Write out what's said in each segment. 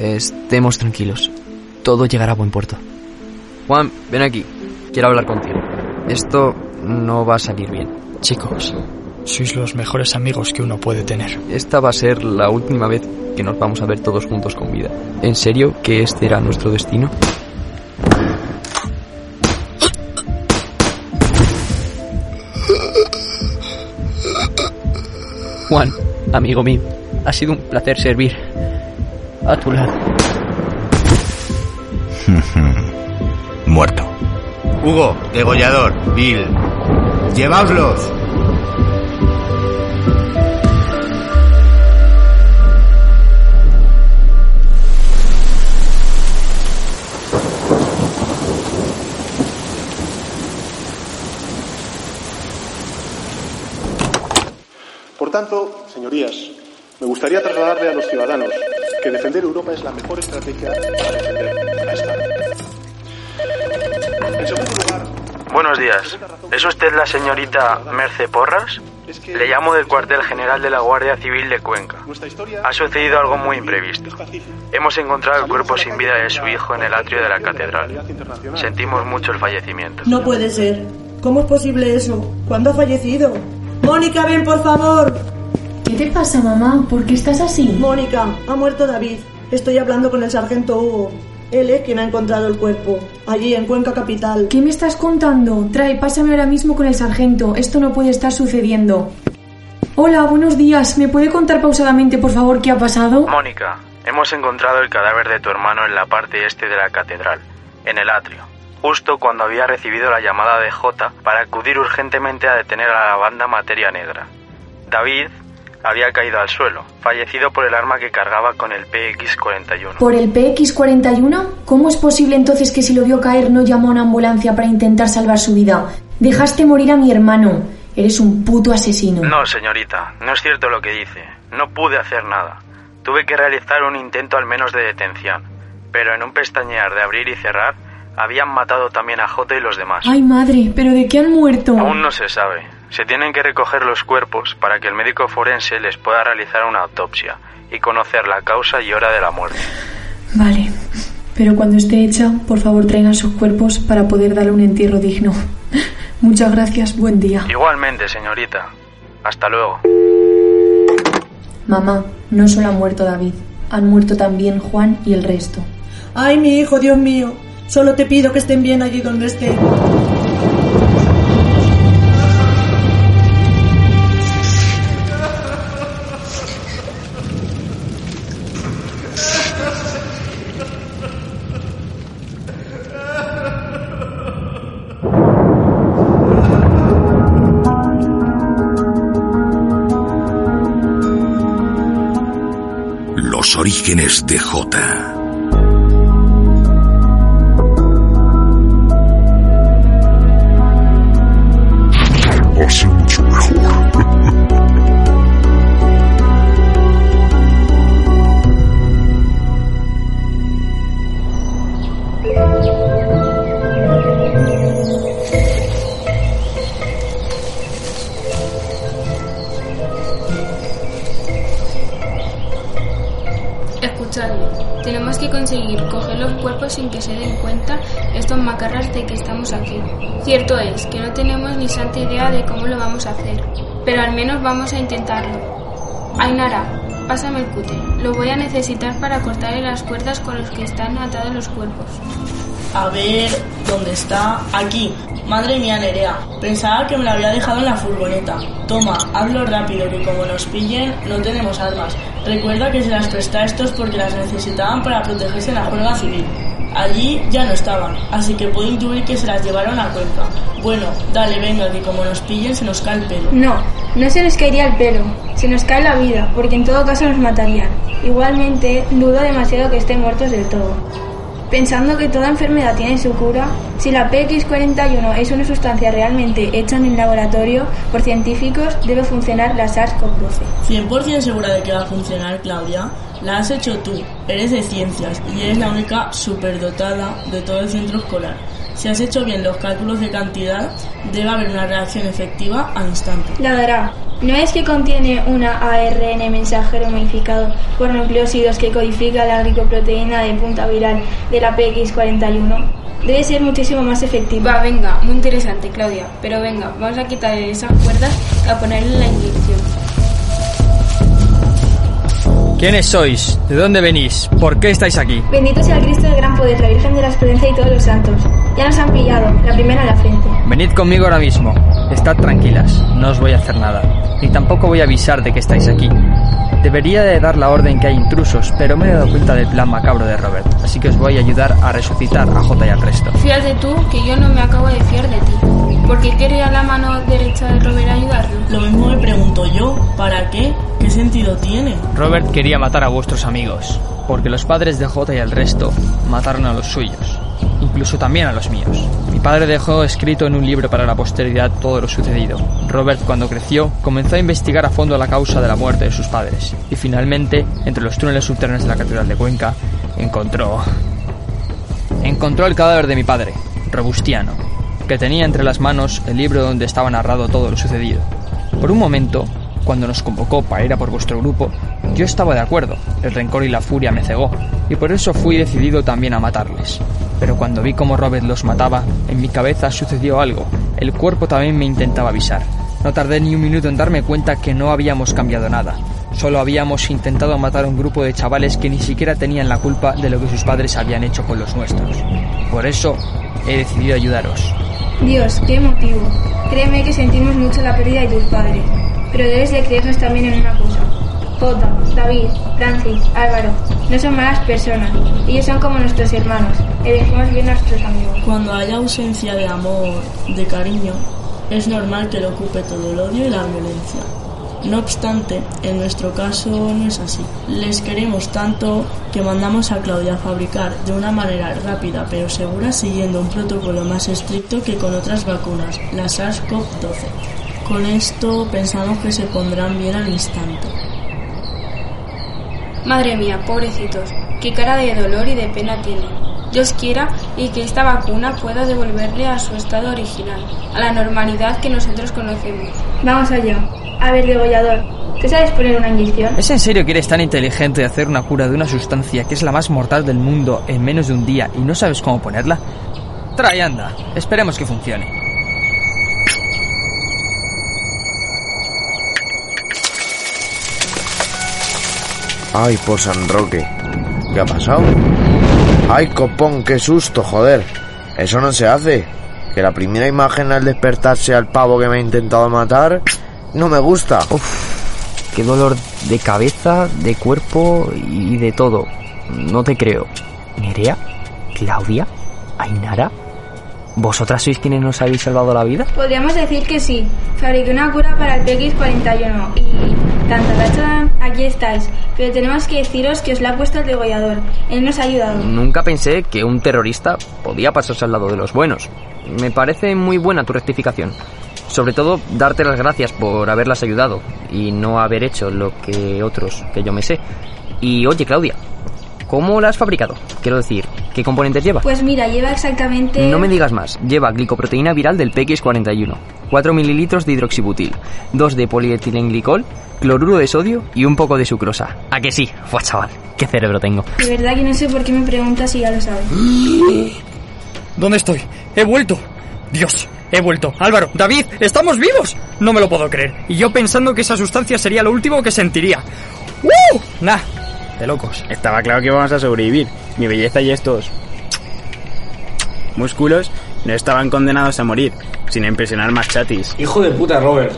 Estemos tranquilos. Todo llegará a buen puerto. Juan, ven aquí. Quiero hablar contigo. Esto no va a salir bien. Chicos, sois los mejores amigos que uno puede tener. Esta va a ser la última vez que nos vamos a ver todos juntos con vida. ¿En serio que este era nuestro destino? Juan, amigo mío, ha sido un placer servir a tu lado. Muerto. Hugo, degollador, Bill. Lleváoslos. Por tanto, señorías, me gustaría trasladarle a los ciudadanos que defender Europa es la mejor estrategia para defender a España. En segundo lugar, Buenos días. ¿Es usted la señorita Merce Porras? Le llamo del cuartel general de la Guardia Civil de Cuenca. Ha sucedido algo muy imprevisto. Hemos encontrado el cuerpo sin vida de su hijo en el atrio de la catedral. Sentimos mucho el fallecimiento. No puede ser. ¿Cómo es posible eso? ¿Cuándo ha fallecido? Mónica, ven por favor. ¿Qué te pasa, mamá? ¿Por qué estás así? Mónica, ha muerto David. Estoy hablando con el sargento Hugo. Él es quien ha encontrado el cuerpo, allí en Cuenca Capital. ¿Qué me estás contando? Trae, pásame ahora mismo con el sargento. Esto no puede estar sucediendo. Hola, buenos días. ¿Me puede contar pausadamente, por favor, qué ha pasado? Mónica, hemos encontrado el cadáver de tu hermano en la parte este de la catedral, en el atrio, justo cuando había recibido la llamada de J para acudir urgentemente a detener a la banda Materia Negra. David había caído al suelo, fallecido por el arma que cargaba con el PX-41. ¿Por el PX-41? ¿Cómo es posible entonces que si lo vio caer no llamó a una ambulancia para intentar salvar su vida? Dejaste morir a mi hermano. Eres un puto asesino. No, señorita, no es cierto lo que dice. No pude hacer nada. Tuve que realizar un intento al menos de detención, pero en un pestañear de abrir y cerrar habían matado también a J y los demás. Ay, madre, ¿pero de qué han muerto? Aún no se sabe. Se tienen que recoger los cuerpos para que el médico forense les pueda realizar una autopsia y conocer la causa y hora de la muerte. Vale, pero cuando esté hecha, por favor traigan sus cuerpos para poder darle un entierro digno. Muchas gracias, buen día. Igualmente, señorita. Hasta luego. Mamá, no solo ha muerto David, han muerto también Juan y el resto. Ay, mi hijo, Dios mío. Solo te pido que estén bien allí donde estén. Orígenes de vamos a intentarlo. Ainara, pásame el cúter. Lo voy a necesitar para cortarle las cuerdas con los que están atados los cuerpos. A ver, ¿dónde está? Aquí. Madre mía, Nerea. Pensaba que me la había dejado en la furgoneta. Toma, hazlo rápido, que como nos pillen, no tenemos armas. Recuerda que se las presté a estos porque las necesitaban para protegerse en la juerga civil. Allí ya no estaban, así que puedo intuir que se las llevaron a Cuenca. Bueno, dale, venga, que como nos pillen se nos cae el pelo. No, no se nos caería el pelo, se nos cae la vida, porque en todo caso nos matarían. Igualmente, dudo demasiado que estén muertos del todo. Pensando que toda enfermedad tiene su cura, si la PX41 es una sustancia realmente hecha en el laboratorio por científicos, debe funcionar la SARS-CoV-12. 100% segura de que va a funcionar, Claudia. La has hecho tú, eres de ciencias y eres la única superdotada de todo el centro escolar. Si has hecho bien los cálculos de cantidad, debe haber una reacción efectiva al instante. La dará. ¿No es que contiene una ARN mensajero modificado por nucleósidos que codifica la glicoproteína de punta viral de la PX41? Debe ser muchísimo más efectiva. Va, venga, muy interesante, Claudia. Pero venga, vamos a quitar esas cuerdas y a ponerle la inyección. ¿Quiénes sois? ¿De dónde venís? ¿Por qué estáis aquí? Bendito sea el Cristo de gran poder, la Virgen de la Esperanza y todos los santos. Ya nos han pillado, la primera en la frente. Venid conmigo ahora mismo. Estad tranquilas, no os voy a hacer nada. Ni tampoco voy a avisar de que estáis aquí. Debería de dar la orden que hay intrusos, pero me he dado cuenta del plan macabro de Robert, así que os voy a ayudar a resucitar a J y al resto. Fíjate tú que yo no me acabo de fiar de ti. ¿Por qué quería la mano derecha de Robert ayudarlo? Lo mismo me pregunto yo, ¿para qué? ¿Qué sentido tiene? Robert quería matar a vuestros amigos, porque los padres de J y el resto mataron a los suyos, incluso también a los míos. Mi padre dejó escrito en un libro para la posteridad todo lo sucedido. Robert, cuando creció, comenzó a investigar a fondo la causa de la muerte de sus padres, y finalmente, entre los túneles subterráneos de la Catedral de Cuenca, encontró... Encontró el cadáver de mi padre, Robustiano, que tenía entre las manos el libro donde estaba narrado todo lo sucedido. Por un momento, cuando nos convocó para ir a por vuestro grupo, yo estaba de acuerdo, el rencor y la furia me cegó, y por eso fui decidido también a matarles. Pero cuando vi cómo Robert los mataba, en mi cabeza sucedió algo, el cuerpo también me intentaba avisar. No tardé ni un minuto en darme cuenta que no habíamos cambiado nada, solo habíamos intentado matar a un grupo de chavales que ni siquiera tenían la culpa de lo que sus padres habían hecho con los nuestros. Por eso he decidido ayudaros. Dios, qué motivo. Créeme que sentimos mucho la pérdida de tus padres, pero debes de creernos también en una cosa. Jota, David, Francis, Álvaro, no son malas personas. Ellos son como nuestros hermanos. Elegimos bien a nuestros amigos. Cuando haya ausencia de amor, de cariño, es normal que lo ocupe todo el odio y la violencia. No obstante, en nuestro caso no es así. Les queremos tanto que mandamos a Claudia a fabricar de una manera rápida pero segura siguiendo un protocolo más estricto que con otras vacunas, la SARS-CoV-12. Con esto pensamos que se pondrán bien al instante. Madre mía, pobrecitos, qué cara de dolor y de pena tienen. Dios quiera y que esta vacuna pueda devolverle a su estado original, a la normalidad que nosotros conocemos. Vamos allá. A ver, degollador, ¿tú sabes poner una inyección? ¿Es en serio que eres tan inteligente de hacer una cura de una sustancia que es la más mortal del mundo en menos de un día y no sabes cómo ponerla? Trae, anda. Esperemos que funcione. Ay, por San Roque. ¿Qué ha pasado? Ay, copón, qué susto, joder. Eso no se hace. Que la primera imagen al despertar sea el pavo que me ha intentado matar, no me gusta. Uf, qué dolor de cabeza, de cuerpo y de todo. No te creo. ¿Nerea? ¿Claudia? ¿Ainara? ¿Vosotras sois quienes nos habéis salvado la vida? Podríamos decir que sí. Fabriqué una cura para el PX41 y... Tan, tan, tan, aquí estáis. Pero tenemos que deciros que os la ha puesto el degollador. Él nos ha ayudado. Nunca pensé que un terrorista podía pasarse al lado de los buenos. Me parece muy buena tu rectificación. Sobre todo, darte las gracias por haberlas ayudado y no haber hecho lo que otros que yo me sé. Y oye, Claudia, ¿cómo la has fabricado? Quiero decir, ¿qué componentes lleva? Pues mira, lleva exactamente... No me digas más. Lleva glicoproteína viral del PX41, 4 mililitros de hidroxibutil, 2 de polietilenglicol, cloruro de sodio y un poco de sucrosa. ¿A que sí? Fua, chaval, qué cerebro tengo. De verdad que no sé por qué me preguntas si ya lo sabes. ¿Dónde estoy? He vuelto. Dios, he vuelto. Álvaro, David, estamos vivos. No me lo puedo creer. Y yo pensando que esa sustancia sería lo último que sentiría. ¡Uh! Nah, de locos. Estaba claro que íbamos a sobrevivir. Mi belleza y estos músculos no estaban condenados a morir, sin impresionar más chatis. Hijo de puta, Robert,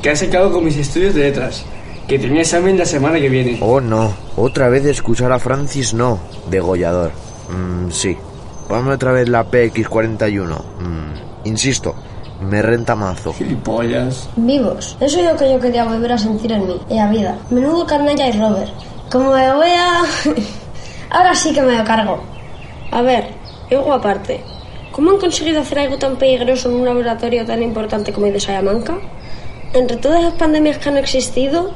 que has secado con mis estudios de letras. Que tenía examen la semana que viene. Oh, no. Otra vez de escuchar a Francis, no. Degollador. Mm, sí. ponme otra vez la PX41. Mm, insisto, me renta mazo. Gilipollas. Vivos. Eso es lo que yo quería volver a sentir en mí, en la vida. Menudo carnella y Robert. Como me voy. Ahora sí que me lo cargo. A ver, algo aparte. ¿Cómo han conseguido hacer algo tan peligroso en un laboratorio tan importante como el de Salamanca? Entre todas las pandemias que han existido,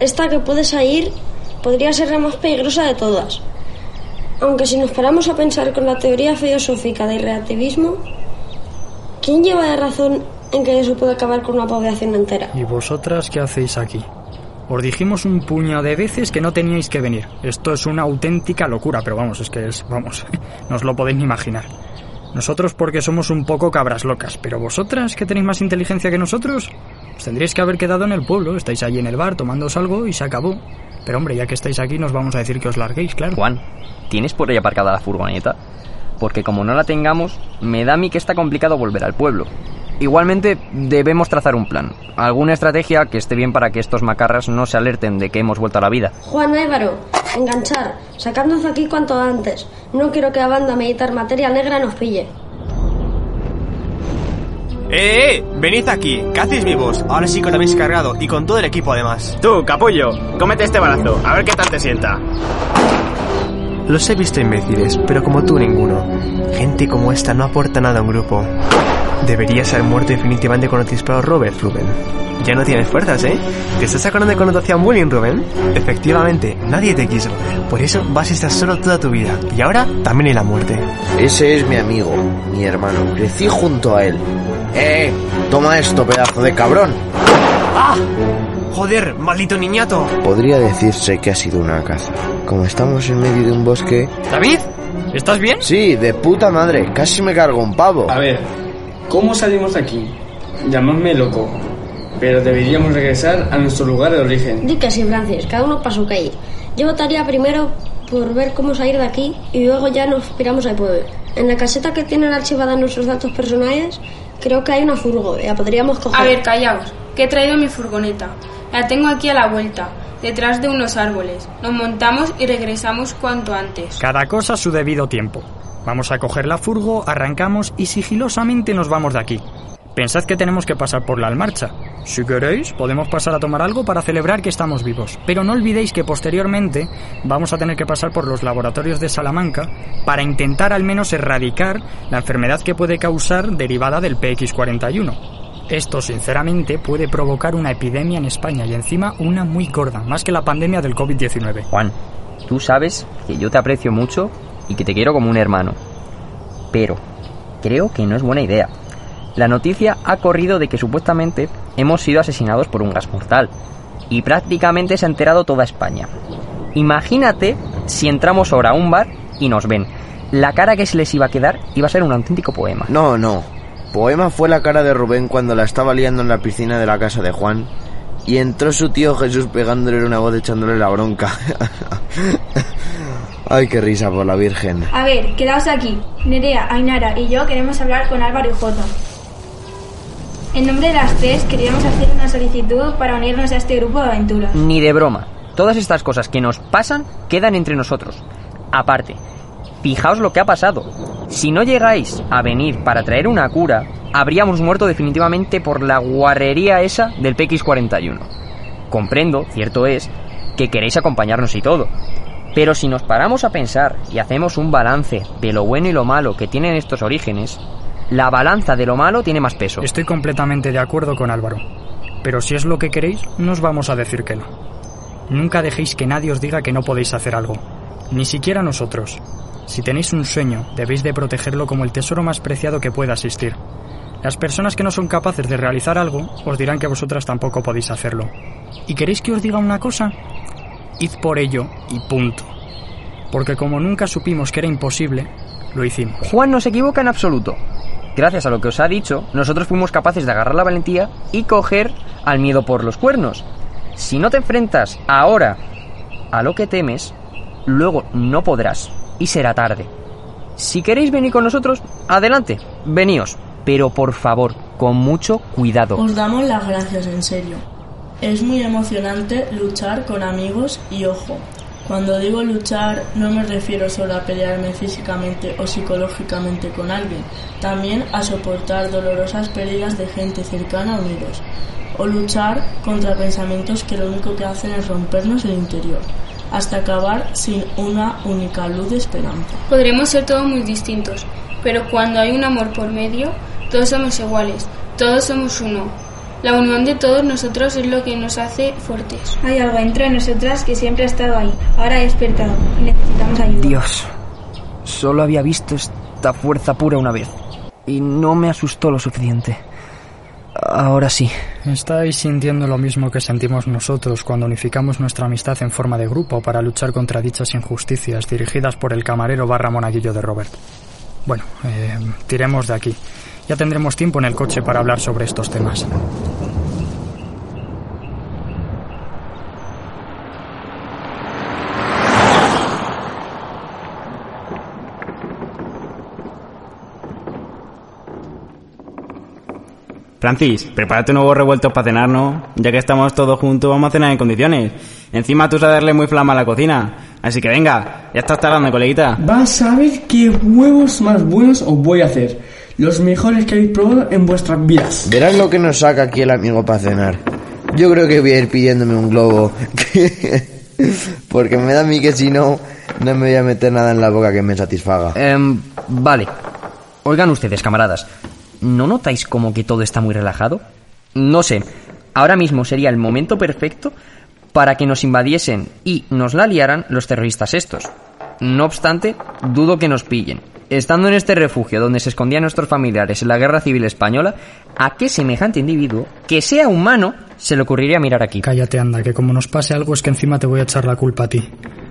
esta que puede salir podría ser la más peligrosa de todas. Aunque si nos paramos a pensar con la teoría filosófica del relativismo, ¿quién lleva la razón en que eso puede acabar con una población entera? ¿Y vosotras qué hacéis aquí? Os dijimos un puño de veces que no teníais que venir. Esto es una auténtica locura, pero vamos, es que es, vamos, no os lo podéis ni imaginar. Nosotros porque somos un poco cabras locas, pero vosotras que tenéis más inteligencia que nosotros, os tendríais que haber quedado en el pueblo, estáis allí en el bar tomándoos algo y se acabó. Pero hombre, ya que estáis aquí nos vamos a decir que os larguéis, claro. Juan, ¿tienes por ahí aparcada la furgoneta? Porque como no la tengamos, me da a mí que está complicado volver al pueblo. Igualmente, debemos trazar un plan. Alguna estrategia que esté bien para que estos macarras no se alerten de que hemos vuelto a la vida. Juan Álvaro, enganchar, sacadnos de aquí cuanto antes. No quiero que la banda militar materia negra nos pille. ¡Eh, eh! Venid aquí, ¿qué hacéis vivos? Ahora sí que lo habéis cargado y con todo el equipo además. Tú, capullo, cómete este balazo, a ver qué tal te sienta. Los he visto imbéciles, pero como tú ninguno. Gente como esta no aporta nada a un grupo. Deberías haber muerto definitivamente cuando te disparó Robert, Rubén. Ya no tienes fuerzas, ¿eh? ¿Te estás sacando de connotación bullying, Rubén? Efectivamente, nadie te quiso. Por eso vas a estar solo toda tu vida. Y ahora también en la muerte. Ese es mi amigo, mi hermano. Crecí junto a él. ¡Eh! Toma esto, pedazo de cabrón. ¡Ah! Joder, maldito niñato. Podría decirse que ha sido una caza. Como estamos en medio de un bosque... David, ¿estás bien? Sí, de puta madre. Casi me cargo un pavo. A ver, ¿cómo salimos de aquí? Llamadme loco. Pero deberíamos regresar a nuestro lugar de origen. Di que sí, Francis, cada uno para su calle. Yo votaría primero por ver cómo salir de aquí y luego ya nos piramos al pueblo. En la caseta que tienen archivada nuestros datos personales, creo que hay una furgo, la podríamos coger. A ver, callaos, que he traído mi furgoneta. La tengo aquí a la vuelta, detrás de unos árboles. Nos montamos y regresamos cuanto antes. Cada cosa a su debido tiempo. Vamos a coger la furgo, arrancamos y sigilosamente nos vamos de aquí. Pensad que tenemos que pasar por la almarcha. Si queréis, podemos pasar a tomar algo para celebrar que estamos vivos. Pero no olvidéis que posteriormente vamos a tener que pasar por los laboratorios de Salamanca para intentar al menos erradicar la enfermedad que puede causar derivada del PX41. Esto, sinceramente, puede provocar una epidemia en España y encima una muy gorda, más que la pandemia del COVID-19. Juan, tú sabes que yo te aprecio mucho y que te quiero como un hermano. Pero creo que no es buena idea. La noticia ha corrido de que supuestamente hemos sido asesinados por un gas mortal. Y prácticamente se ha enterado toda España. Imagínate si entramos ahora a un bar y nos ven. La cara que se les iba a quedar iba a ser un auténtico poema. No, no. Poema fue la cara de Rubén cuando la estaba liando en la piscina de la casa de Juan y entró su tío Jesús pegándole una voz echándole la bronca. Ay, qué risa por la Virgen. A ver, quedaos aquí. Nerea, Ainara y yo queremos hablar con Álvaro y Jota. En nombre de las tres queríamos hacer una solicitud para unirnos a este grupo de aventuras. Ni de broma. Todas estas cosas que nos pasan quedan entre nosotros. Aparte, fijaos lo que ha pasado. Si no llegáis a venir para traer una cura, habríamos muerto definitivamente por la guarrería esa del PX41. Comprendo, cierto es, que queréis acompañarnos y todo. Pero si nos paramos a pensar y hacemos un balance de lo bueno y lo malo que tienen estos orígenes, la balanza de lo malo tiene más peso. Estoy completamente de acuerdo con Álvaro. Pero si es lo que queréis, no os vamos a decir que no. Nunca dejéis que nadie os diga que no podéis hacer algo. Ni siquiera nosotros. Si tenéis un sueño, debéis de protegerlo como el tesoro más preciado que pueda existir. Las personas que no son capaces de realizar algo os dirán que vosotras tampoco podéis hacerlo. ¿Y queréis que os diga una cosa? Id por ello y punto. Porque como nunca supimos que era imposible, lo hicimos. Juan no se equivoca en absoluto. Gracias a lo que os ha dicho, nosotros fuimos capaces de agarrar la valentía y coger al miedo por los cuernos. Si no te enfrentas ahora a lo que temes, luego no podrás y será tarde. Si queréis venir con nosotros, adelante, veníos. Pero por favor, con mucho cuidado. Os damos las gracias, en serio. Es muy emocionante luchar con amigos y ojo, Cuando digo luchar no me refiero solo a pelearme físicamente o psicológicamente con alguien, también a soportar dolorosas pérdidas de gente cercana unidos, o luchar contra pensamientos que lo único que hacen es rompernos el interior, hasta acabar sin una única luz de esperanza. Podremos ser todos muy distintos, pero cuando hay un amor por medio, todos somos iguales, todos somos uno. La unión de todos nosotros es lo que nos hace fuertes. Hay algo entre nosotras que siempre ha estado ahí. Ahora ha despertado y necesitamos ayuda. Dios, solo había visto esta fuerza pura una vez. Y no me asustó lo suficiente. Ahora sí. Estáis sintiendo lo mismo que sentimos nosotros cuando unificamos nuestra amistad en forma de grupo para luchar contra dichas injusticias dirigidas por el camarero barra monaguillo de Robert. Bueno, eh, tiremos de aquí. Ya tendremos tiempo en el coche para hablar sobre estos temas. Francis, prepárate un nuevo revuelto para cenar, ¿no? Ya que estamos todos juntos, vamos a cenar en condiciones. Encima tú sabes darle muy flama a la cocina. Así que venga, ya estás tardando, coleguita. Vas a ver qué huevos más buenos os voy a hacer. Los mejores que habéis probado en vuestras vidas. Verás lo que nos saca aquí el amigo para cenar. Yo creo que voy a ir pidiéndome un globo. Porque me da a mí que si no, no me voy a meter nada en la boca que me satisfaga. Em, vale. Oigan ustedes, camaradas. ¿No notáis como que todo está muy relajado? No sé. Ahora mismo sería el momento perfecto para que nos invadiesen y nos la liaran los terroristas estos. No obstante, dudo que nos pillen. Estando en este refugio donde se escondían nuestros familiares en la Guerra Civil Española, ¿a qué semejante individuo, que sea humano, se le ocurriría mirar aquí? Cállate, anda, que como nos pase algo es que encima te voy a echar la culpa a ti.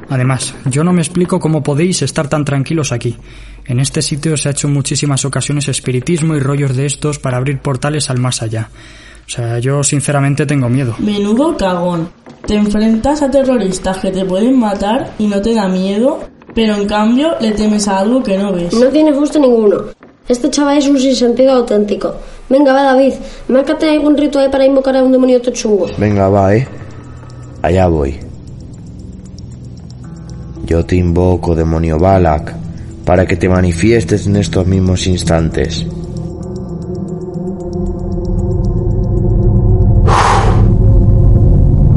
Además, yo no me explico cómo podéis estar tan tranquilos aquí. En este sitio se ha hecho en muchísimas ocasiones espiritismo y rollos de estos para abrir portales al más allá. O sea, yo sinceramente tengo miedo. Menudo cagón. Te enfrentas a terroristas que te pueden matar y no te da miedo, pero en cambio le temes a algo que no ves. No tiene gusto ninguno. Este chaval es un sinsentido auténtico. Venga, va David, márcate algún ritual para invocar a un demonio tochungo. Venga, va, eh. Allá voy. Yo te invoco, demonio Balak, para que te manifiestes en estos mismos instantes.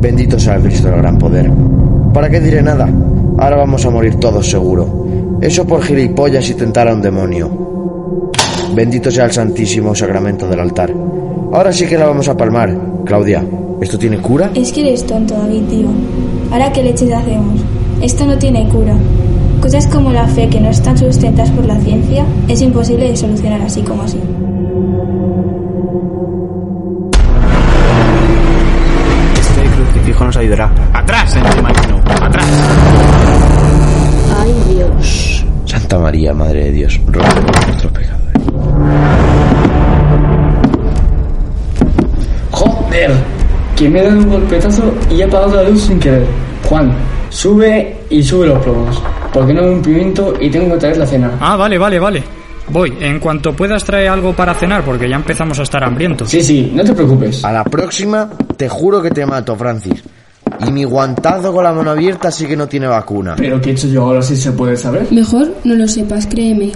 Bendito sea el Cristo del gran poder. ¿Para qué diré nada? Ahora vamos a morir todos seguro. Eso por gilipollas y tentar a un demonio. Bendito sea el Santísimo Sacramento del altar. Ahora sí que la vamos a palmar. Claudia, ¿esto tiene cura? Es que eres tonto, David, tío. Ahora qué leches hacemos. Esto no tiene cura. Cosas como la fe que no están sustentadas por la ciencia es imposible de solucionar así como así. Este crucifijo nos ayudará. ¡Atrás, encima no! ¡Atrás! Ay, Dios. Santa María, Madre de Dios, ruega por nuestros pecados. ¡Joder! Que me he dado un golpetazo y he apagado la luz sin querer. Juan, sube y sube los plomos. Porque no hay un pimiento y tengo que traer la cena. Ah, vale, vale, vale. Voy, en cuanto puedas traer algo para cenar, porque ya empezamos a estar hambrientos. Sí, sí, no te preocupes. A la próxima, te juro que te mato, Francis. Y mi guantazo con la mano abierta sí que no tiene vacuna. ¿Pero qué he hecho yo ahora sí se puede saber? Mejor no lo sepas, créeme.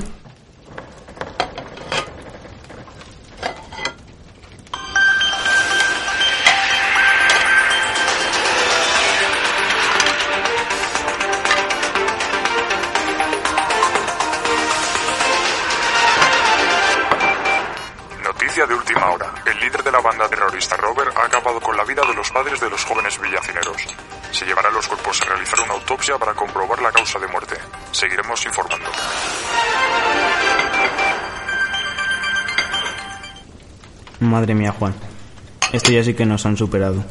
Robert ha acabado con la vida de los padres de los jóvenes villacineros. Se llevarán los cuerpos a realizar una autopsia para comprobar la causa de muerte. Seguiremos informando. Madre mía, Juan. Esto ya sí que nos han superado.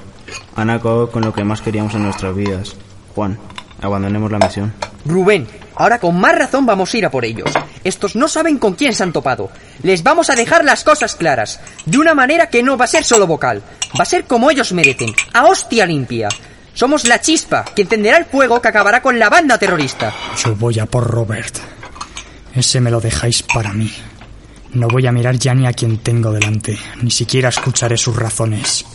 Han acabado con lo que más queríamos en nuestras vidas. Juan, abandonemos la misión. Rubén, ahora con más razón vamos a ir a por ellos. Estos no saben con quién se han topado. Les vamos a dejar las cosas claras. De una manera que no va a ser solo vocal. Va a ser como ellos merecen. A hostia limpia. Somos la chispa que encenderá el fuego que acabará con la banda terrorista. Yo voy a por Robert. Ese me lo dejáis para mí. No voy a mirar ya ni a quien tengo delante, ni siquiera escucharé sus razones.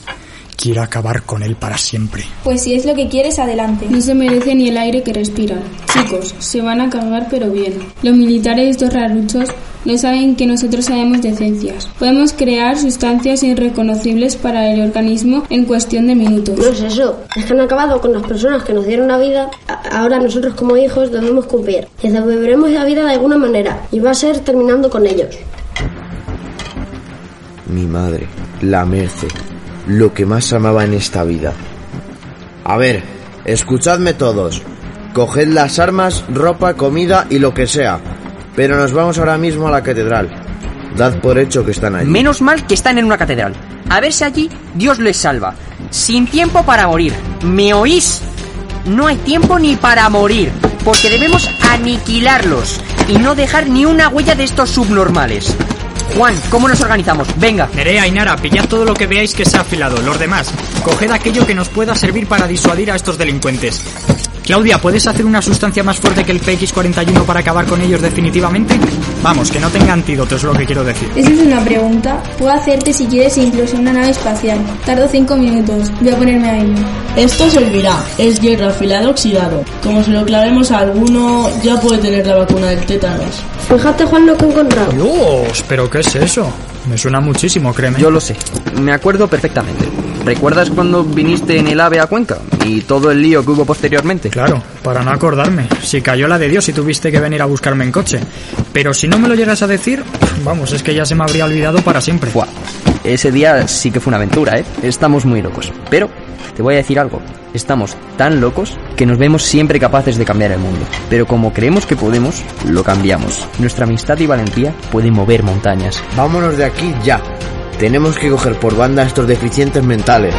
Quiero acabar con él para siempre. Pues si es lo que quieres, adelante. No se merece ni el aire que respiran. Chicos, se van a cagar pero bien. Los militares estos raruchos no saben que nosotros sabemos de ciencias. Podemos crear sustancias irreconocibles para el organismo en cuestión de minutos. No es eso, es que han acabado con las personas que nos dieron la vida. Ahora nosotros como hijos debemos cumplir. Les devolveremos la vida de alguna manera y va a ser terminando con ellos. Mi madre, la Merce, lo que más amaba en esta vida. A ver, escuchadme todos. Coged las armas, ropa, comida y lo que sea. Pero nos vamos ahora mismo a la catedral. Dad por hecho que están allí. Menos mal que están en una catedral. A ver si allí Dios les salva. Sin tiempo para morir. ¿Me oís? No hay tiempo ni para morir. Porque debemos aniquilarlos. Y no dejar ni una huella de estos subnormales. Juan, ¿cómo nos organizamos? Venga. Nerea y Nara, pillad todo lo que veáis que sea afilado. Los demás, coged aquello que nos pueda servir para disuadir a estos delincuentes. Claudia, ¿puedes hacer una sustancia más fuerte que el PX-41 para acabar con ellos definitivamente? Vamos, que no tenga antídoto, es lo que quiero decir. Esa es una pregunta. Puedo hacerte si quieres incluso una nave espacial. Tardo cinco minutos. Voy a ponerme a ello. Esto servirá. Es hierro afilado oxidado. Como se lo clavemos a alguno, ya puede tener la vacuna del tétanos. Fíjate, Juan, lo que he encontrado. Dios, ¿pero qué es eso? Me suena muchísimo, créeme. Yo lo sé. Me acuerdo perfectamente. ¿Recuerdas cuando viniste en el AVE a Cuenca? Y todo el lío que hubo posteriormente. Claro, para no acordarme. Si cayó la de Dios y tuviste que venir a buscarme en coche. Pero si no me lo llegas a decir, vamos, es que ya se me habría olvidado para siempre. Buah, ese día sí que fue una aventura, ¿eh? Estamos muy locos. Pero, te voy a decir algo. Estamos tan locos que nos vemos siempre capaces de cambiar el mundo. Pero como creemos que podemos, lo cambiamos. Nuestra amistad y valentía pueden mover montañas. Vámonos de aquí ya. Tenemos que coger por banda a estos deficientes mentales.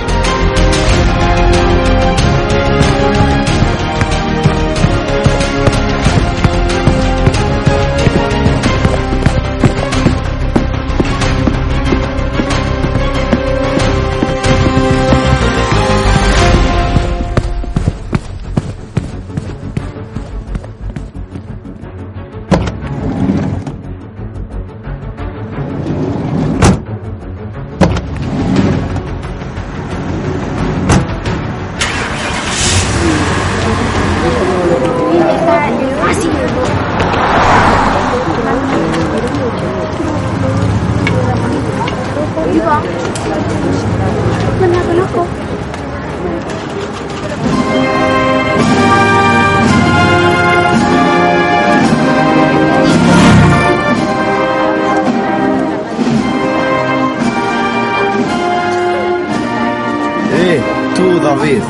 Eh, tú, David.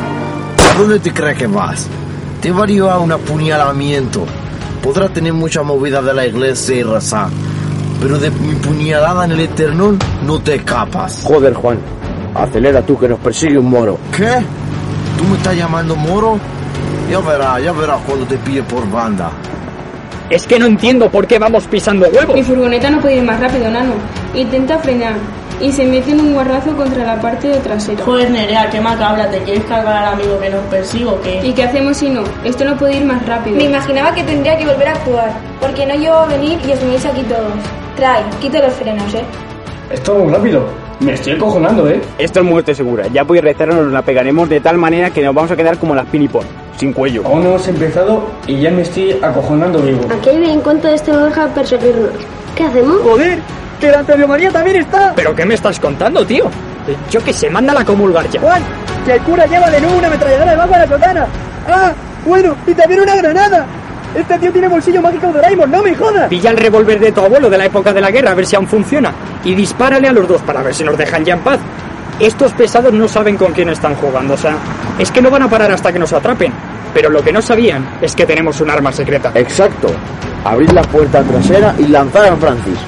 ¿A dónde te crees que vas? Te va a llevar un apuñalamiento. Podrás tener mucha movida de la iglesia y rezar. Pero de mi puñalada en el Eternón no te escapas. Joder, Juan. Acelera tú que nos persigue un moro. ¿Qué? ¿Tú me estás llamando moro? Ya verás, ya verás cuando te pille por banda. Es que no entiendo por qué vamos pisando huevos. Mi furgoneta no puede ir más rápido, Nano. Intenta frenar y se mete en un guarrazo contra la parte de trasera. Joder, Nerea, qué macabra. ¿Te quieres cargar al amigo que nos persigue o qué? ¿Y qué hacemos si no? Esto no puede ir más rápido. Me imaginaba que tendría que volver a actuar. Porque no llevo a venir y os venís aquí todos. Trae, quito los frenos, ¿eh? Esto es muy rápido. Me estoy acojonando, ¿eh? Esto es muerte segura. Ya por rezar nos la pegaremos de tal manera que nos vamos a quedar como las pinipón, sin cuello. Aún no hemos empezado y ya me estoy acojonando vivo. Aquí hay en cuanto este no deja de perseguirnos. ¿Qué hacemos? ¡Joder! ¡Que la Antonio María también está! ¿Pero qué me estás contando, tío? Yo que se manda la comulgar ya. Juan, que el cura lleva de nuevo una ametralladora debajo de la sotana. Ah, bueno, y también una granada. Este tío tiene bolsillo mágico Doraemon, no me jodas. Pilla el revólver de tu abuelo de la época de la guerra a ver si aún funciona. Y dispárale a los dos para ver si nos dejan ya en paz. Estos pesados no saben con quién están jugando, o sea, es que no van a parar hasta que nos atrapen. Pero lo que no sabían es que tenemos un arma secreta. Exacto. Abrir la puerta trasera y lanzar a Francis.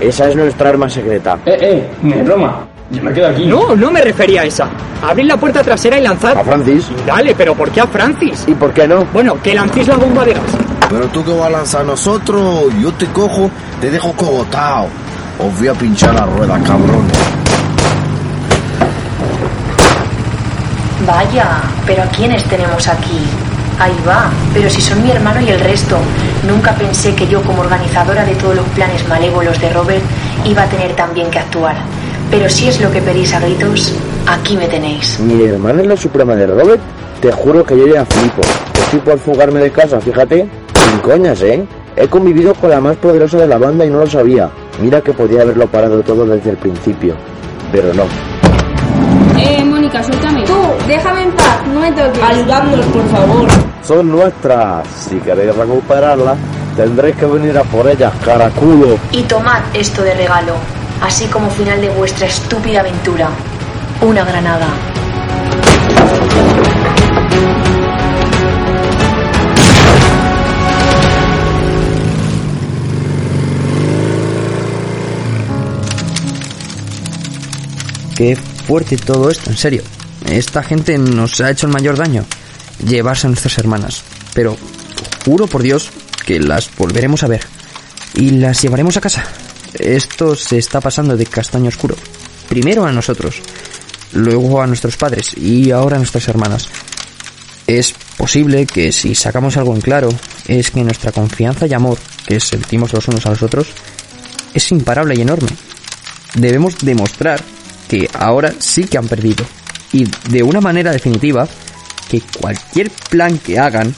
Esa es nuestra arma secreta. Eh, eh, ni broma. Yo me quedo aquí. No, no me refería a esa. Abrir la puerta trasera y lanzar. ¿A Francis? Dale, pero ¿por qué a Francis? ¿Y por qué no? Bueno, que lancéis la bomba de gas. Pero tú que vas a lanzar a nosotros, yo te cojo, te dejo cogotao. Os voy a pinchar la rueda, cabrón. Vaya, pero ¿a quiénes tenemos aquí? Ahí va, pero si son mi hermano y el resto. Nunca pensé que yo, como organizadora de todos los planes malévolos de Robert, iba a tener también que actuar. Pero si es lo que pedís a gritos, aquí me tenéis. Mi hermana es la suprema de Robert. Te juro que yo ya flipo. Estoy por fugarme de casa, fíjate. Sin coñas, ¿eh? He convivido con la más poderosa de la banda y no lo sabía. Mira que podía haberlo parado todo desde el principio. Pero no. Eh, Mónica, suéltame. Tú, déjame en paz, no me toques. Ayudadnos, por favor. Son nuestras. Si queréis recuperarlas, tendréis que venir a por ellas, caraculo. Y tomad esto de regalo, así como final de vuestra estúpida aventura. Una granada. Qué fuerte todo esto, en serio. Esta gente nos ha hecho el mayor daño. Llevarse a nuestras hermanas. Pero juro por Dios que las volveremos a ver. Y las llevaremos a casa. Esto se está pasando de castaño oscuro. Primero a nosotros, luego a nuestros padres y ahora a nuestras hermanas. Es posible que si sacamos algo en claro es que nuestra confianza y amor que sentimos los unos a los otros es imparable y enorme. Debemos demostrar que ahora sí que han perdido. Y de una manera definitiva, que cualquier plan que hagan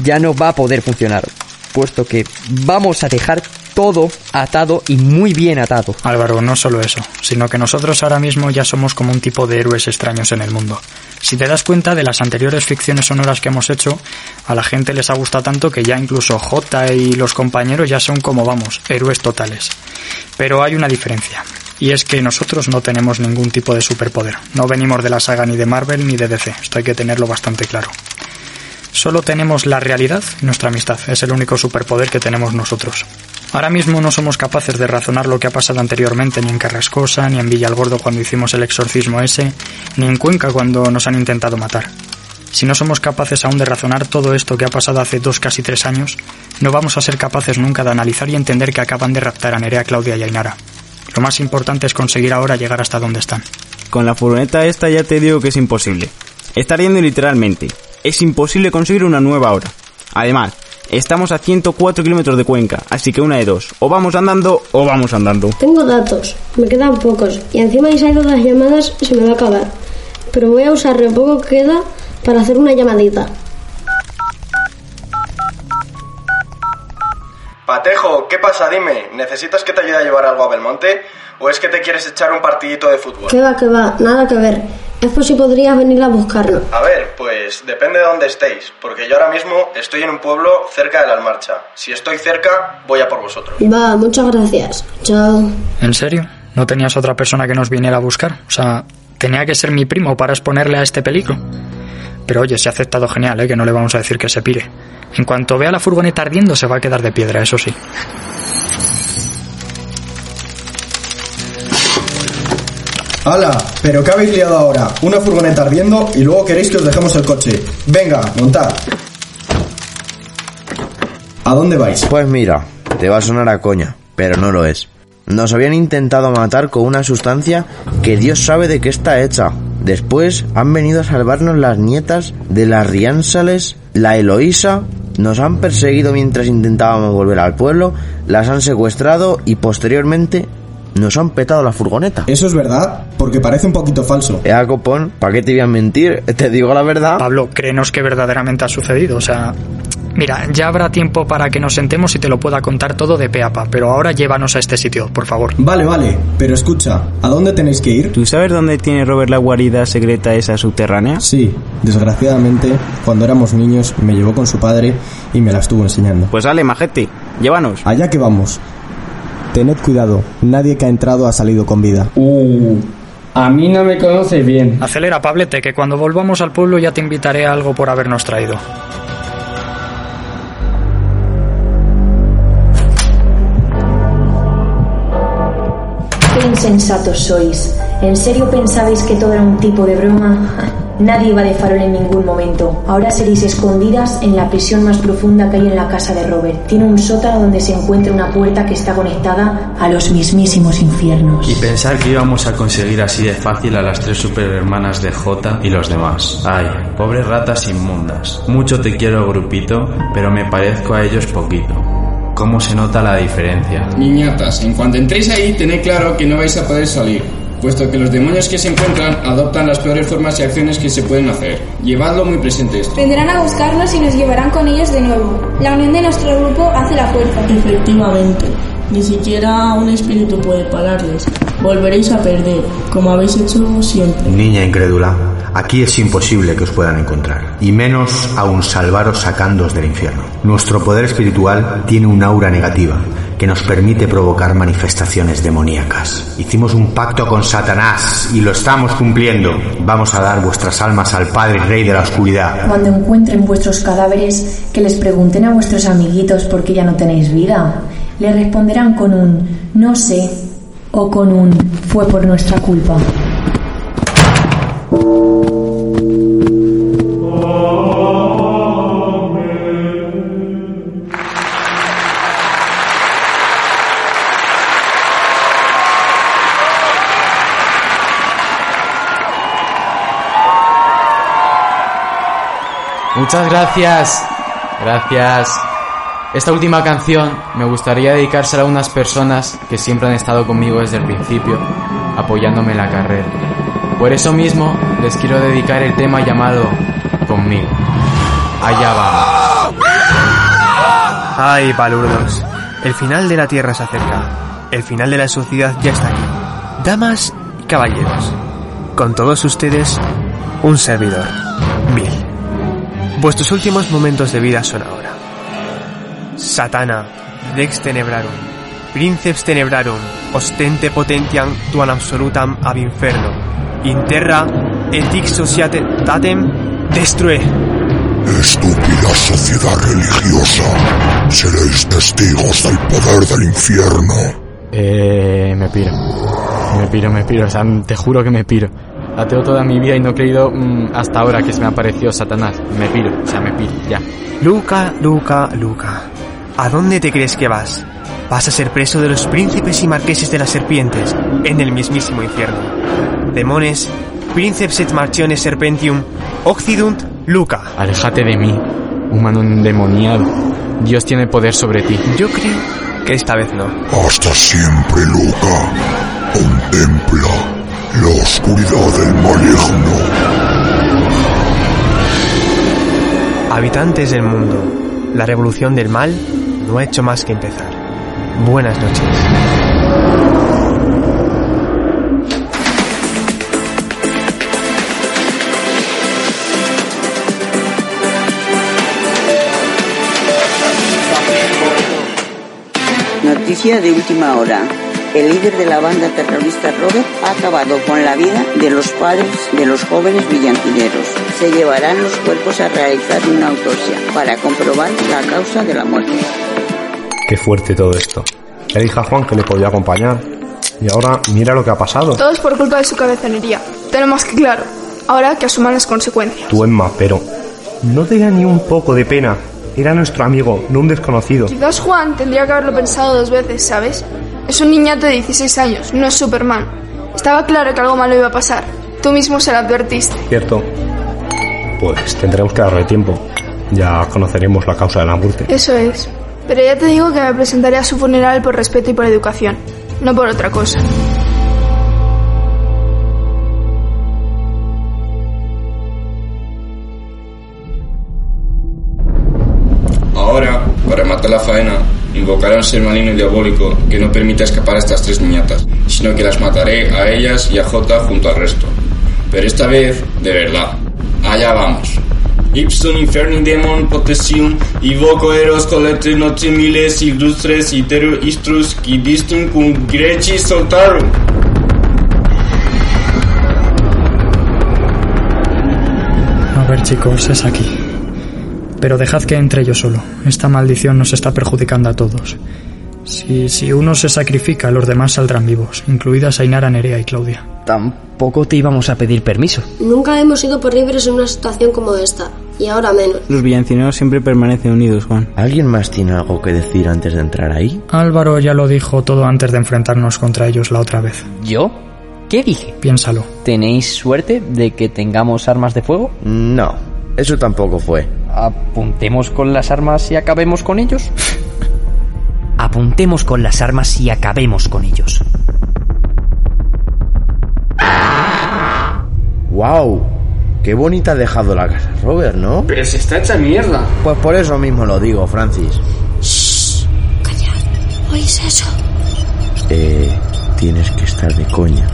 ya no va a poder funcionar. Puesto que vamos a dejar todo atado y muy bien atado. Álvaro, no solo eso, sino que nosotros ahora mismo ya somos como un tipo de héroes extraños en el mundo. Si te das cuenta de las anteriores ficciones sonoras que hemos hecho, a la gente les ha gustado tanto que ya incluso J y los compañeros ya son como vamos, héroes totales. Pero hay una diferencia, y es que nosotros no tenemos ningún tipo de superpoder. No venimos de la saga ni de Marvel ni de DC, esto hay que tenerlo bastante claro. Solo tenemos la realidad y nuestra amistad, es el único superpoder que tenemos nosotros. Ahora mismo no somos capaces de razonar lo que ha pasado anteriormente ni en Carrascosa, ni en Villalgordo cuando hicimos el exorcismo ese, ni en Cuenca cuando nos han intentado matar. Si no somos capaces aún de razonar todo esto que ha pasado hace dos, casi tres años, no vamos a ser capaces nunca de analizar y entender que acaban de raptar a Nerea, Claudia y Ainara. Lo más importante es conseguir ahora llegar hasta donde están. Con la furgoneta esta ya te digo que es imposible. Estar yendo literalmente. Es imposible conseguir una nueva hora. Además, estamos a 104 kilómetros de Cuenca, así que una de dos. O vamos andando o vamos andando. Tengo datos, me quedan pocos. Y encima de esas las llamadas se me va a acabar. Pero voy a usar lo poco que queda para hacer una llamadita. Patejo, ¿qué pasa? Dime, ¿necesitas que te ayude a llevar algo a Belmonte? ¿O es que te quieres echar un partidito de fútbol? Que va, que va, nada que ver. Es por si podrías venir a buscarlo. A ver, pues depende de dónde estéis, porque yo ahora mismo estoy en un pueblo cerca de la Almarcha. Si estoy cerca, voy a por vosotros. Va, muchas gracias. Chao. ¿En serio? ¿No tenías otra persona que nos viniera a buscar? O sea, tenía que ser mi primo para exponerle a este peligro. Pero oye, se ha aceptado genial, ¿eh? que no le vamos a decir que se pire. En cuanto vea la furgoneta ardiendo, se va a quedar de piedra, eso sí. ¡Hala! ¿Pero qué habéis liado ahora? Una furgoneta ardiendo y luego queréis que os dejemos el coche. Venga, montad. ¿A dónde vais? Pues mira, te va a sonar a coña, pero no lo es. Nos habían intentado matar con una sustancia que Dios sabe de qué está hecha. Después han venido a salvarnos las nietas de las Riánsales, la Eloísa, nos han perseguido mientras intentábamos volver al pueblo, las han secuestrado y posteriormente nos han petado la furgoneta. ¿Eso es verdad? Porque parece un poquito falso. Eh, copón, ¿para qué te voy a mentir? Te digo la verdad. Pablo, créenos que verdaderamente ha sucedido, o sea... Mira, ya habrá tiempo para que nos sentemos y te lo pueda contar todo de pe a pa, pero ahora llévanos a este sitio, por favor. Vale, vale, pero escucha, ¿a dónde tenéis que ir? ¿Tú sabes dónde tiene Robert la guarida secreta esa subterránea? Sí, desgraciadamente, cuando éramos niños me llevó con su padre y me la estuvo enseñando. Pues dale, majete, llévanos. Allá que vamos. Tened cuidado, nadie que ha entrado ha salido con vida. Uh, a mí no me conoces bien. Acelera, Pablete, que cuando volvamos al pueblo ya te invitaré a algo por habernos traído. Qué insensatos sois. ¿En serio pensabais que todo era un tipo de broma? Nadie iba de farol en ningún momento. Ahora seréis escondidas en la prisión más profunda que hay en la casa de Robert. Tiene un sótano donde se encuentra una puerta que está conectada a los mismísimos infiernos. Y pensar que íbamos a conseguir así de fácil a las tres superhermanas de J y los demás. Ay, pobres ratas inmundas. Mucho te quiero, grupito, pero me parezco a ellos poquito. ¿Cómo se nota la diferencia? Niñatas, en cuanto entréis ahí, tened claro que no vais a poder salir. puesto que los demonios que se encuentran adoptan las peores formas y acciones que se pueden hacer. Llevadlo muy presente esto. Vendrán a buscarnos y nos llevarán con ellos de nuevo. La unión de nuestro grupo hace la fuerza. Efectivamente, ni siquiera un espíritu puede pararles. Volveréis a perder, como habéis hecho siempre. Niña incrédula, aquí es imposible que os puedan encontrar, y menos aún salvaros sacándoos del infierno. Nuestro poder espiritual tiene un aura negativa que nos permite provocar manifestaciones demoníacas. Hicimos un pacto con Satanás y lo estamos cumpliendo. Vamos a dar vuestras almas al Padre Rey de la Oscuridad. Cuando encuentren vuestros cadáveres, que les pregunten a vuestros amiguitos por qué ya no tenéis vida. Le responderán con un no sé o con un fue por nuestra culpa. Muchas gracias. Gracias. Esta última canción me gustaría dedicársela a unas personas que siempre han estado conmigo desde el principio, apoyándome en la carrera. Por eso mismo les quiero dedicar el tema llamado Conmigo. Allá va. Ay, palurdos. El final de la Tierra se acerca. El final de la sociedad ya está aquí. Damas y caballeros. Con todos ustedes, un servidor. Bill. Vuestros últimos momentos de vida son ahora. Satana, Rex Tenebrarum, Princeps Tenebrarum, ostente potentiam tuam absolutam ab inferno, interra et hic societatem destrue. Estúpida sociedad religiosa, seréis testigos del poder del infierno. Eh, me piro. Me piro, me piro. O sea, te juro que me piro. Ateo toda mi vida y no he creído mm, hasta ahora que se me apareció Satanás. Me piro, o sea, me piro, ya. Luca, Luca, Luca. ¿A dónde te crees que vas? Vas a ser preso de los príncipes y marqueses de las serpientes, en el mismísimo infierno. Demones, princeps et marciones serpentium, occidunt, Luca. Aléjate de mí, humano endemoniado. Dios tiene poder sobre ti. Yo creo que esta vez no. Hasta siempre, Luca. Contempla la oscuridad del maligno. Habitantes del mundo, la revolución del mal no ha hecho más que empezar. Buenas noches. Noticia de última hora. El líder de la banda terrorista Robert ha acabado con la vida de los padres de los jóvenes villantineros. Se llevarán los cuerpos a realizar una autopsia para comprobar la causa de la muerte. Qué fuerte todo esto. Le dije a Juan que le podía acompañar. Y ahora mira lo que ha pasado. Todo es por culpa de su cabezonería. Tenemos que claro. Ahora que asuman las consecuencias. Tú, Emma, pero no te da ni un poco de pena. Era nuestro amigo, no un desconocido. Quizás Juan tendría que haberlo pensado dos veces, ¿sabes? Es un niñato de 16 años, no es Superman. Estaba claro que algo malo iba a pasar. Tú mismo se lo advertiste. ¿Cierto? Pues tendremos que darle tiempo. Ya conoceremos la causa de la muerte. Eso es. Pero ya te digo que me presentaré a su funeral por respeto y por educación, no por otra cosa. Ahora, para matar la faena, invocaré a un ser maligno y diabólico que no permita escapar a estas tres niñatas, sino que las mataré a ellas y a Jota junto al resto. Pero esta vez, de verdad. Allá vamos. Ipsum inferni demon potesium, invoco eros colete noci miles illustres iteru istrus qui distum cum greci soltarum. A ver chicos, es aquí. Pero dejad que entre yo solo. Esta maldición nos está perjudicando a todos. Si, si uno se sacrifica, los demás saldrán vivos, incluidas Ainara, Nerea y Claudia. Tampoco te íbamos a pedir permiso. Nunca hemos sido por libres en una situación como esta. Y ahora menos. Los villancineros siempre permanecen unidos, Juan. ¿Alguien más tiene algo que decir antes de entrar ahí? Álvaro ya lo dijo todo antes de enfrentarnos contra ellos la otra vez. ¿Yo? ¿Qué dije? Piénsalo. ¿Tenéis suerte de que tengamos armas de fuego? No, eso tampoco fue. ¿Apuntemos con las armas y acabemos con ellos? Apuntemos con las armas y acabemos con ellos. ¡Wow! Qué bonita ha dejado la casa, Robert, ¿no? Pero se está hecha mierda. Pues por eso mismo lo digo, Francis. ¿Oís eso? Eh, tienes que estar de coña.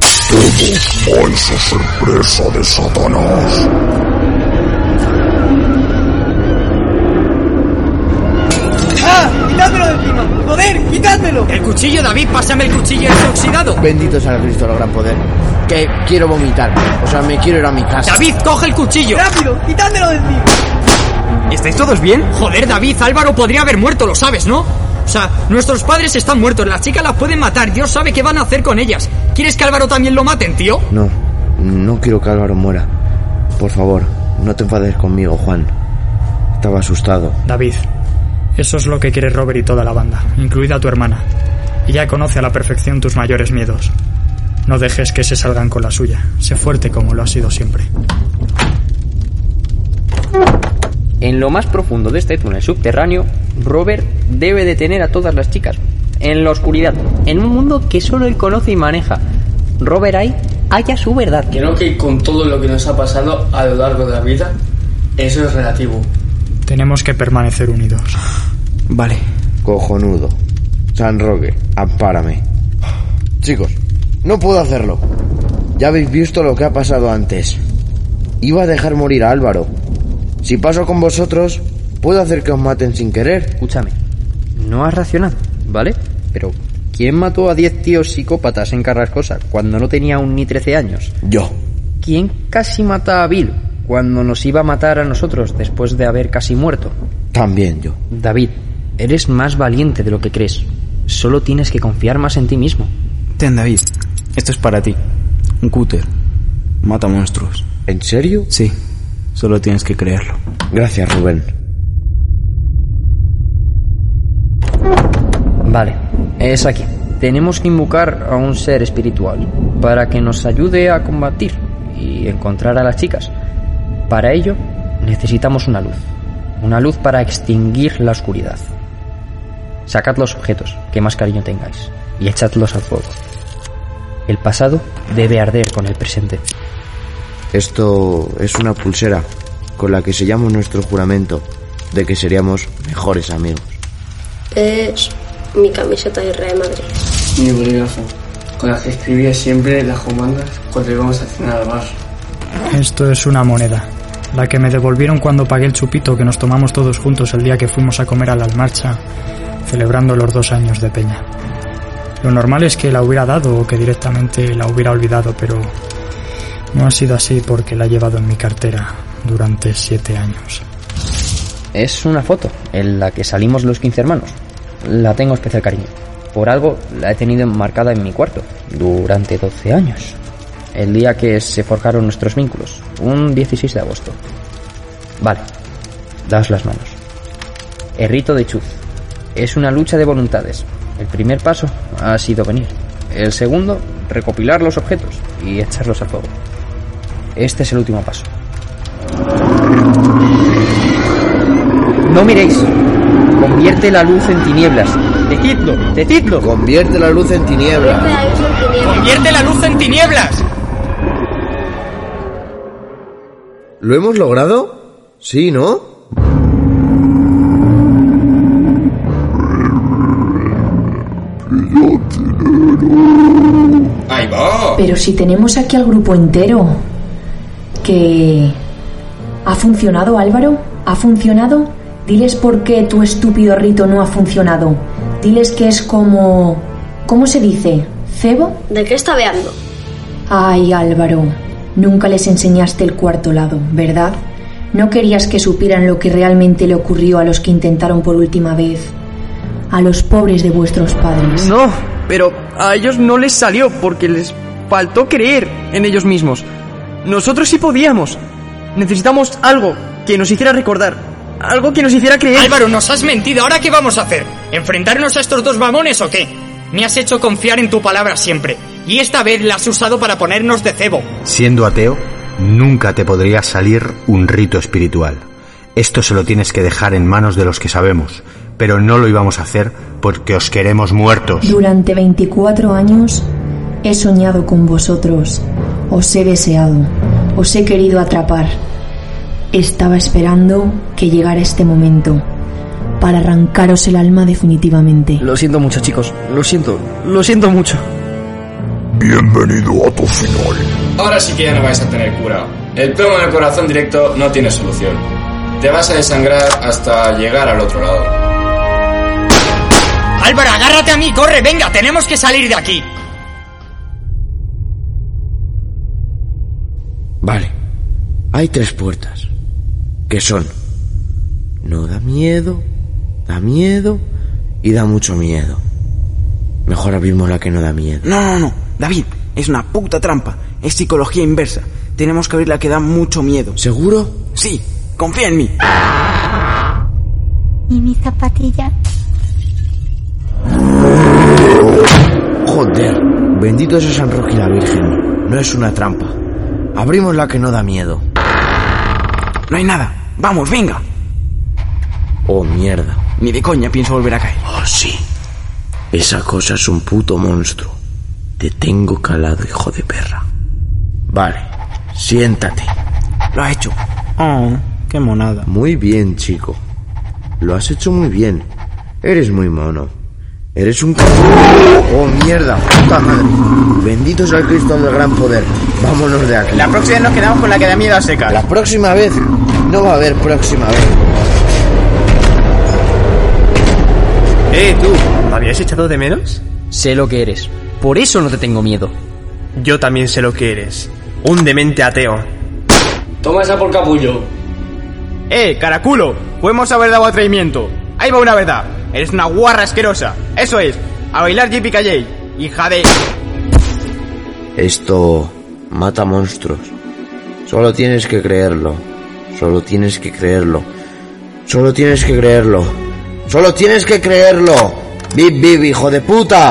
Falsa sorpresa de Satanás. El cuchillo, David, pásame el cuchillo ese oxidado. Bendito sea el Cristo, el gran poder. Que quiero vomitar. O sea, me quiero ir a mi casa. David, coge el cuchillo. ¡Rápido! ¡Quitádmelo de encima! ¿Estáis todos bien? Joder, David, Álvaro podría haber muerto, lo sabes, ¿no? O sea, nuestros padres están muertos, las chicas las pueden matar, Dios sabe qué van a hacer con ellas. ¿Quieres que Álvaro también lo maten, tío? No, no quiero que Álvaro muera. Por favor, no te enfades conmigo, Juan. Estaba asustado. David, eso es lo que quiere Robert y toda la banda, incluida tu hermana. Ella conoce a la perfección tus mayores miedos. No dejes que se salgan con la suya. Sé fuerte como lo has sido siempre. En lo más profundo de este túnel subterráneo, Robert debe detener a todas las chicas. En la oscuridad, en un mundo que solo él conoce y maneja. Robert ahí haya su verdad. Creo que con todo lo que nos ha pasado a lo largo de la vida, eso es relativo. Tenemos que permanecer unidos. Vale. Cojonudo. San Roque, ampárame. Chicos, no puedo hacerlo. Ya habéis visto lo que ha pasado antes. Iba a dejar morir a Álvaro. Si paso con vosotros, puedo hacer que os maten sin querer. Escúchame, no has racionado, ¿vale? Pero, ¿quién mató a 10 tíos psicópatas en Carrascosa cuando no tenía aún ni 13 años? Yo. ¿Quién casi mata a Bill cuando nos iba a matar a nosotros después de haber casi muerto? También yo. David, eres más valiente de lo que crees. Solo tienes que confiar más en ti mismo. Ten, David. Esto es para ti. Un cúter. Mata monstruos. ¿En serio? Sí. Solo tienes que creerlo. Gracias, Rubén. Vale, es aquí. Tenemos que invocar a un ser espiritual para que nos ayude a combatir y encontrar a las chicas. Para ello necesitamos una luz. Una luz para extinguir la oscuridad. Sacad los objetos que más cariño tengáis y echadlos al fuego. El pasado debe arder con el presente. Esto es una pulsera con la que sellamos nuestro juramento de que seríamos mejores amigos. Es mi camiseta de Real Madrid. Mi bolígrafo, con la que escribía siempre las comandas cuando íbamos a cenar al bar. Esto es una moneda. La que me devolvieron cuando pagué el chupito que nos tomamos todos juntos el día que fuimos a comer a la almarcha, celebrando los dos años de Peña. Lo normal es que la hubiera dado o que directamente la hubiera olvidado, pero no ha sido así porque la he llevado en mi cartera durante siete años. Es una foto en la que salimos los 15 hermanos. La tengo especial cariño. Por algo la he tenido enmarcada en mi cuarto durante 12 años. El día que se forjaron nuestros vínculos, un 16 de agosto. Vale, das las manos. El rito de Chuz. Es una lucha de voluntades. El primer paso ha sido venir. El segundo, recopilar los objetos y echarlos a fuego. Este es el último paso. No miréis. Convierte la luz en tinieblas. Decidlo, decidlo. Convierte la luz en tinieblas. ¡Convierte la luz en tinieblas! ¿Lo hemos logrado? Sí, ¿no? Ahí va. Pero si tenemos aquí al grupo entero. Que... ¿Ha funcionado, Álvaro? ¿Ha funcionado? Diles por qué tu estúpido rito no ha funcionado. Diles que es como... ¿Cómo se dice? ¿Cebo? ¿De qué está hablando? Ay, Álvaro. Nunca les enseñaste el cuarto lado, ¿verdad? No querías que supieran lo que realmente le ocurrió a los que intentaron por última vez. A los pobres de vuestros padres. No, pero a ellos no les salió porque les faltó creer en ellos mismos. Nosotros sí podíamos. Necesitamos algo que nos hiciera recordar. Algo que nos hiciera creer. Álvaro, nos has mentido. ¿Ahora qué vamos a hacer? ¿Enfrentarnos a estos dos mamones o qué? Me has hecho confiar en tu palabra siempre. Y esta vez la has usado para ponernos de cebo. Siendo ateo, nunca te podría salir un rito espiritual. Esto se lo tienes que dejar en manos de los que sabemos, pero no lo íbamos a hacer porque os queremos muertos. Durante 24 años he soñado con vosotros. Os he deseado, os he querido atrapar. Estaba esperando que llegara este momento para arrancaros el alma definitivamente. Lo siento mucho, chicos. Lo siento. Lo siento mucho. Bienvenido a tu final. Ahora sí que ya no vais a tener cura. El plomo en el corazón directo no tiene solución. Te vas a desangrar hasta llegar al otro lado. Álvaro, agárrate a mí, corre, venga, tenemos que salir de aquí. Vale. Hay tres puertas. ¿Qué son? No da miedo, da miedo y da mucho miedo. Mejor abrimos la que no da miedo. No, no, no. David, es una puta trampa. Es psicología inversa. Tenemos que abrir la que da mucho miedo. ¿Seguro? Sí, confía en mí. ¿Y mi zapatilla? Joder, bendito sea San Roque y la Virgen. No es una trampa. Abrimos la que no da miedo. No hay nada. Vamos, venga. Oh, mierda. Ni de coña pienso volver a caer. Oh, sí. Esa cosa es un puto monstruo. Te tengo calado, hijo de perra. Vale, siéntate. Lo ha hecho. Oh, qué monada. Muy bien, chico. Lo has hecho muy bien. Eres muy mono. Eres un... ¡Oh, mierda! ¡Puta madre! Bendito sea el Cristo del gran poder. Vámonos de aquí. La próxima nos quedamos con la que da miedo a seca. La próxima vez no va a haber próxima vez. Eh, tú, ¿me habías echado de menos? Sé lo que eres. Por eso no te tengo miedo. Yo también sé lo que eres. Un demente ateo. Toma esa por capullo. ¡Eh, caraculo! Podemos haber dado atrevimiento. Ahí va una verdad. Eres una guarra asquerosa. Eso es. A bailar Jippy Jay. Hija de... Esto mata monstruos. Solo tienes que creerlo. Solo tienes que creerlo. Solo tienes que creerlo. Solo tienes que creerlo. Bip, bip, hijo de puta.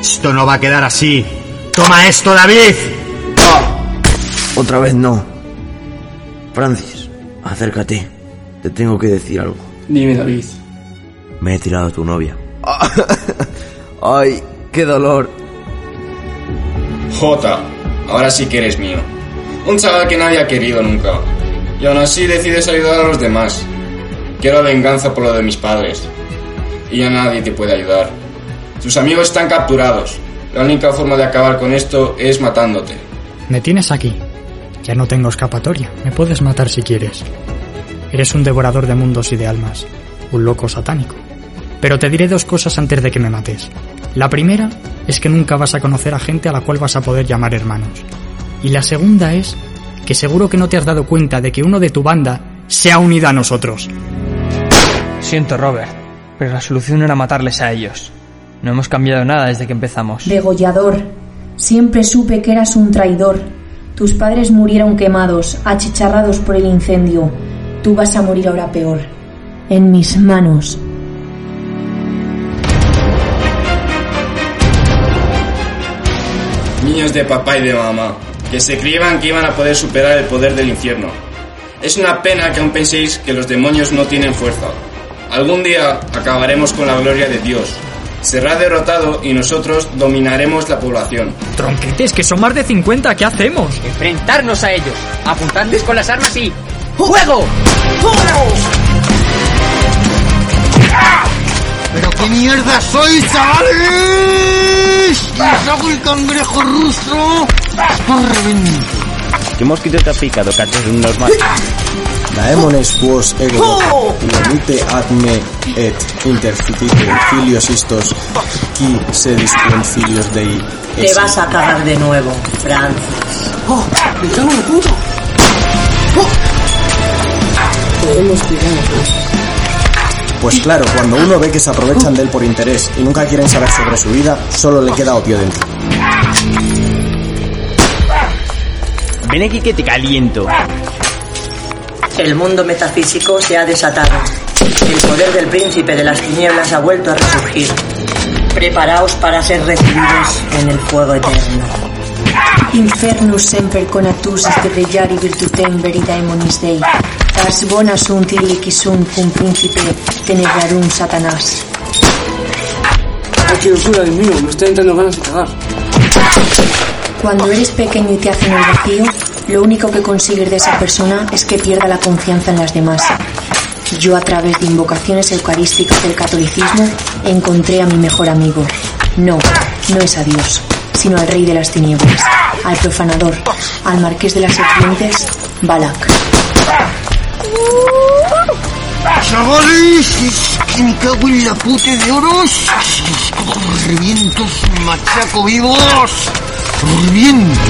Esto no va a quedar así. Toma esto, David. Otra vez no. Francis, acércate. Te tengo que decir algo. Dime, David. Me he tirado a tu novia. Ay, qué dolor. Jota, ahora sí que eres mío. Un chaval que nadie ha querido nunca. Y aún así decides ayudar a los demás. Quiero venganza por lo de mis padres. Y ya nadie te puede ayudar. Tus amigos están capturados. La única forma de acabar con esto es matándote. Me tienes aquí. Ya no tengo escapatoria. Me puedes matar si quieres. Eres un devorador de mundos y de almas. Un loco satánico. Pero te diré dos cosas antes de que me mates. La primera es que nunca vas a conocer a gente a la cual vas a poder llamar hermanos. Y la segunda es que seguro que no te has dado cuenta de que uno de tu banda se ha unido a nosotros. Siento, Robert, pero la solución era matarles a ellos. No hemos cambiado nada desde que empezamos. Degollador, siempre supe que eras un traidor. Tus padres murieron quemados, achicharrados por el incendio. Tú vas a morir ahora peor. En mis manos. Niños de papá y de mamá, que se creían que iban a poder superar el poder del infierno. Es una pena que aún penséis que los demonios no tienen fuerza. Algún día acabaremos con la gloria de Dios. Será derrotado y nosotros dominaremos la población. Tronquetes, que son más de 50, ¿qué hacemos? Enfrentarnos a ellos. Apuntantes con las armas y... ¡Fuego! ¿Pero qué mierda sois, chavales? ¡Les hago el cangrejo ruso! ¡Os revento! ¿Qué mosquito te ha picado, cachos normal? Daemones quos ego venite ad me et intercipite filios istos qui sedis quem filios dei Te vas a cagar de nuevo, Francis. ¡Oh! ¡Me cago en la puta! Podemos tirarnos. Pues claro, cuando uno ve que se aprovechan de él por interés y nunca quieren saber sobre su vida, solo le queda opio dentro. Ven aquí que te caliento. El mundo metafísico se ha desatado. El poder del príncipe de las tinieblas ha vuelto a resurgir. Preparaos para ser recibidos en el fuego eterno. Infernus semper conatus brillari virtutem veritaemonis Dei. Tas bona sunt illici sunt cum príncipe tenebrarum Satanás. ¡Ay, qué locura, Dios mío! Me está entrando ganas de cagar. Cuando eres pequeño y te hacen el vacío, lo único que consigues de esa persona es que pierda la confianza en las demás. Yo a través de invocaciones eucarísticas del catolicismo encontré a mi mejor amigo. No, no es a Dios, sino al rey de las tinieblas, al profanador, al marqués de las serpientes, Balak. Chavales, es que me cago en la puta de oros. Os reviento, os machaco vivos. Os reviento.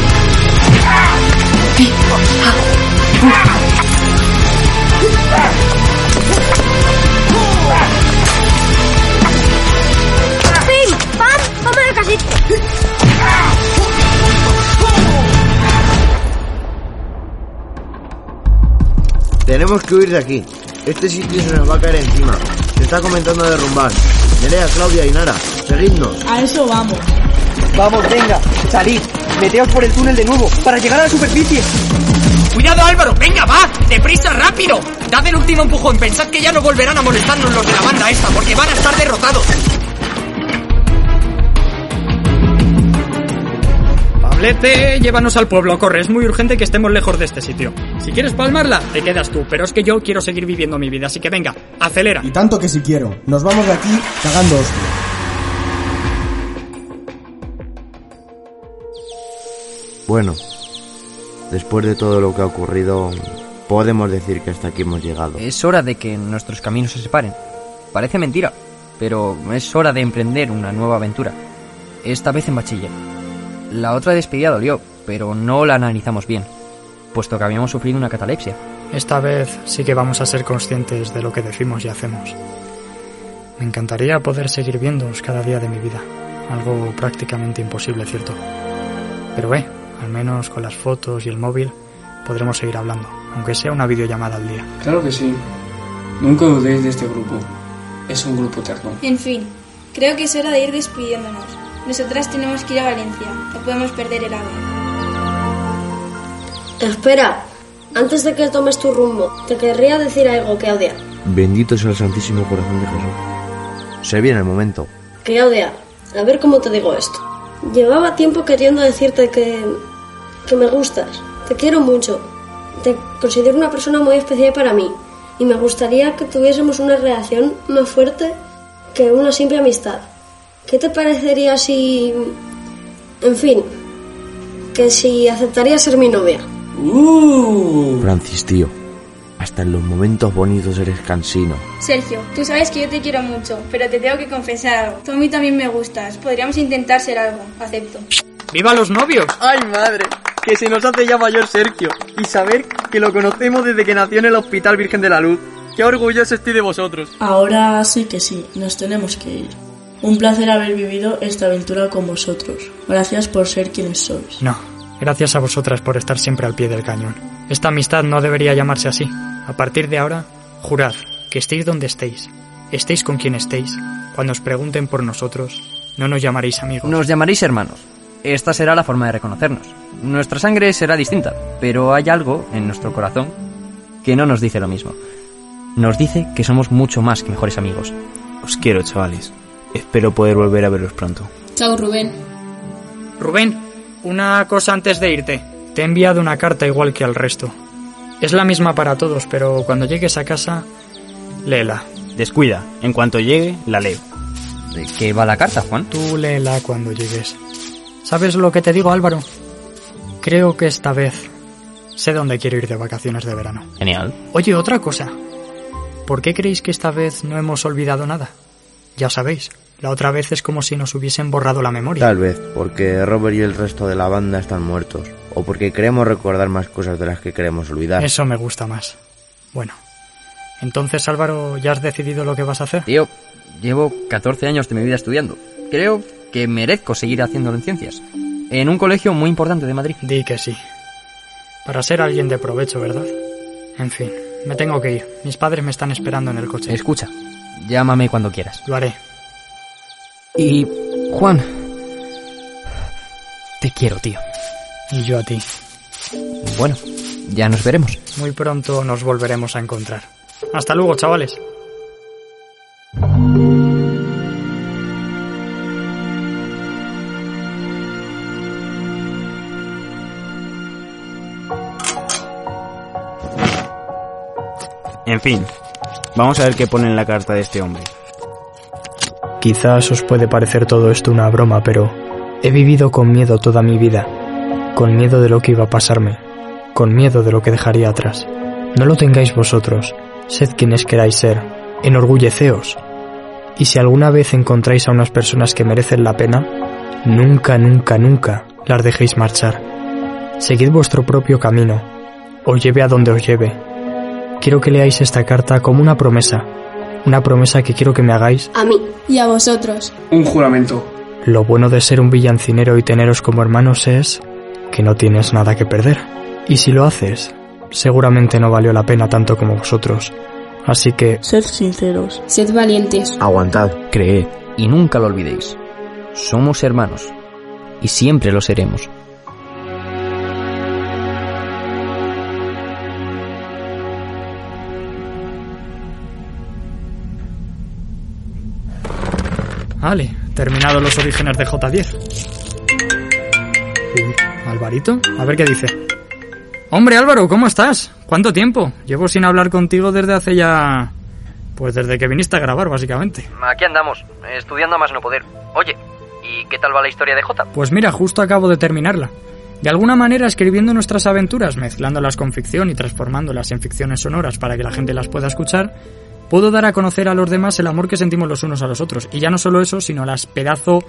¡Pim! ¡Pam! ¡Toma la casita! Tenemos que huir de aquí. Este sitio se nos va a caer encima. Se está comenzando a derrumbar. Nerea, Claudia y Nara, seguidnos. A eso vamos. Vamos, venga, salid. Meteos por el túnel de nuevo, para llegar a la superficie. ¡Cuidado, Álvaro! ¡Venga, va! ¡Deprisa, rápido! Dad el último empujón. Pensad que ya no volverán a molestarnos los de la banda esta, porque van a estar derrotados. Pablete, llévanos al pueblo, corre. Es muy urgente que estemos lejos de este sitio. Si quieres palmarla, te quedas tú. Pero es que yo quiero seguir viviendo mi vida, así que venga, acelera. Y tanto que si quiero. Nos vamos de aquí cagando hostia. Bueno, después de todo lo que ha ocurrido, podemos decir que hasta aquí hemos llegado. Es hora de que nuestros caminos se separen. Parece mentira, pero es hora de emprender una nueva aventura. Esta vez en bachiller. La otra despedida dolió, pero no la analizamos bien, puesto que habíamos sufrido una catalepsia. Esta vez sí que vamos a ser conscientes de lo que decimos y hacemos. Me encantaría poder seguir viéndoos cada día de mi vida. Algo prácticamente imposible, ¿cierto? Pero ve, al menos con las fotos y el móvil podremos seguir hablando, aunque sea una videollamada al día. Claro que sí. Nunca dudéis de este grupo. Es un grupo eterno. En fin, creo que es hora de ir despidiéndonos. Nosotras tenemos que ir a Valencia. No podemos perder el ave. Espera, antes de que tomes tu rumbo, te querría decir algo, Claudia. Bendito sea el Santísimo Corazón de Jesús. Se viene el momento. Claudia, a ver cómo te digo esto. Llevaba tiempo queriendo decirte que. Que me gustas. Te quiero mucho. Te considero una persona muy especial para mí. Y me gustaría que tuviésemos una relación más fuerte que una simple amistad. ¿Qué te parecería si. en fin. que si aceptarías ser mi novia? Francis, tío. Hasta en los momentos bonitos eres cansino. Sergio, tú sabes que yo te quiero mucho, pero te tengo que confesar algo. Tú a mí también me gustas. Podríamos intentar ser algo. Acepto. ¡Viva los novios! ¡Ay, madre! Que se nos hace ya mayor Sergio. Y saber que lo conocemos desde que nació en el Hospital Virgen de la Luz. ¡Qué orgulloso estoy de vosotros! Ahora sí que sí, nos tenemos que ir. Un placer haber vivido esta aventura con vosotros. Gracias por ser quienes sois. No, gracias a vosotras por estar siempre al pie del cañón. Esta amistad no debería llamarse así. A partir de ahora, jurad que estéis donde estéis, estéis con quien estéis. Cuando os pregunten por nosotros, no nos llamaréis amigos. Nos llamaréis hermanos. Esta será la forma de reconocernos. Nuestra sangre será distinta, pero hay algo en nuestro corazón que no nos dice lo mismo. Nos dice que somos mucho más que mejores amigos. Os quiero, chavales. Espero poder volver a veros pronto. Chao, Rubén. Rubén, una cosa antes de irte. Te he enviado una carta igual que al resto. Es la misma para todos, pero cuando llegues a casa, léela. Descuida, en cuanto llegue, la leo. ¿De qué va la carta, Juan? Tú léela cuando llegues. ¿Sabes lo que te digo, Álvaro? Creo que esta vez sé dónde quiero ir de vacaciones de verano. Genial. Oye, otra cosa. ¿Por qué creéis que esta vez no hemos olvidado nada? Ya sabéis, la otra vez es como si nos hubiesen borrado la memoria. Tal vez porque Robert y el resto de la banda están muertos. O porque queremos recordar más cosas de las que queremos olvidar. Eso me gusta más. Bueno. Entonces, Álvaro, ¿ya has decidido lo que vas a hacer? Tío, llevo 14 años de mi vida estudiando. Creo que merezco seguir haciéndolo en ciencias. En un colegio muy importante de Madrid. Di que sí. Para ser alguien de provecho, ¿verdad? En fin, me tengo que ir. Mis padres me están esperando en el coche. Escucha, llámame cuando quieras. Lo haré. Y, Juan, te quiero, tío. Y yo a ti. Bueno, ya nos veremos. Muy pronto nos volveremos a encontrar. Hasta luego, chavales. En fin, vamos a ver qué pone en la carta de este hombre. Quizás os puede parecer todo esto una broma, pero he vivido con miedo toda mi vida, con miedo de lo que iba a pasarme, con miedo de lo que dejaría atrás. No lo tengáis vosotros, sed quienes queráis ser, enorgulleceos. Y si alguna vez encontráis a unas personas que merecen la pena, nunca, nunca, nunca las dejéis marchar. Seguid vuestro propio camino, os lleve a donde os lleve. Quiero que leáis esta carta como una promesa, una promesa que quiero que me hagáis. A mí. Y a vosotros. Un juramento. Lo bueno de ser un villancinero y teneros como hermanos es que no tienes nada que perder. Y si lo haces, seguramente no valió la pena tanto como vosotros. Así que... Sed sinceros. Sed valientes. Aguantad. Creed y nunca lo olvidéis. Somos hermanos y siempre lo seremos. Vale, terminados los orígenes de J10. Uy, Alvarito, a ver qué dice. Hombre Álvaro, ¿cómo estás? ¿Cuánto tiempo? Llevo sin hablar contigo desde hace ya... Pues desde que viniste a grabar, básicamente. Aquí andamos, estudiando a más no poder. Oye, ¿y qué tal va la historia de J? Pues mira, justo acabo de terminarla. De alguna manera escribiendo nuestras aventuras, mezclándolas con ficción y transformándolas en ficciones sonoras para que la gente las pueda escuchar, puedo dar a conocer a los demás el amor que sentimos los unos a los otros. Y ya no solo eso, sino las pedazo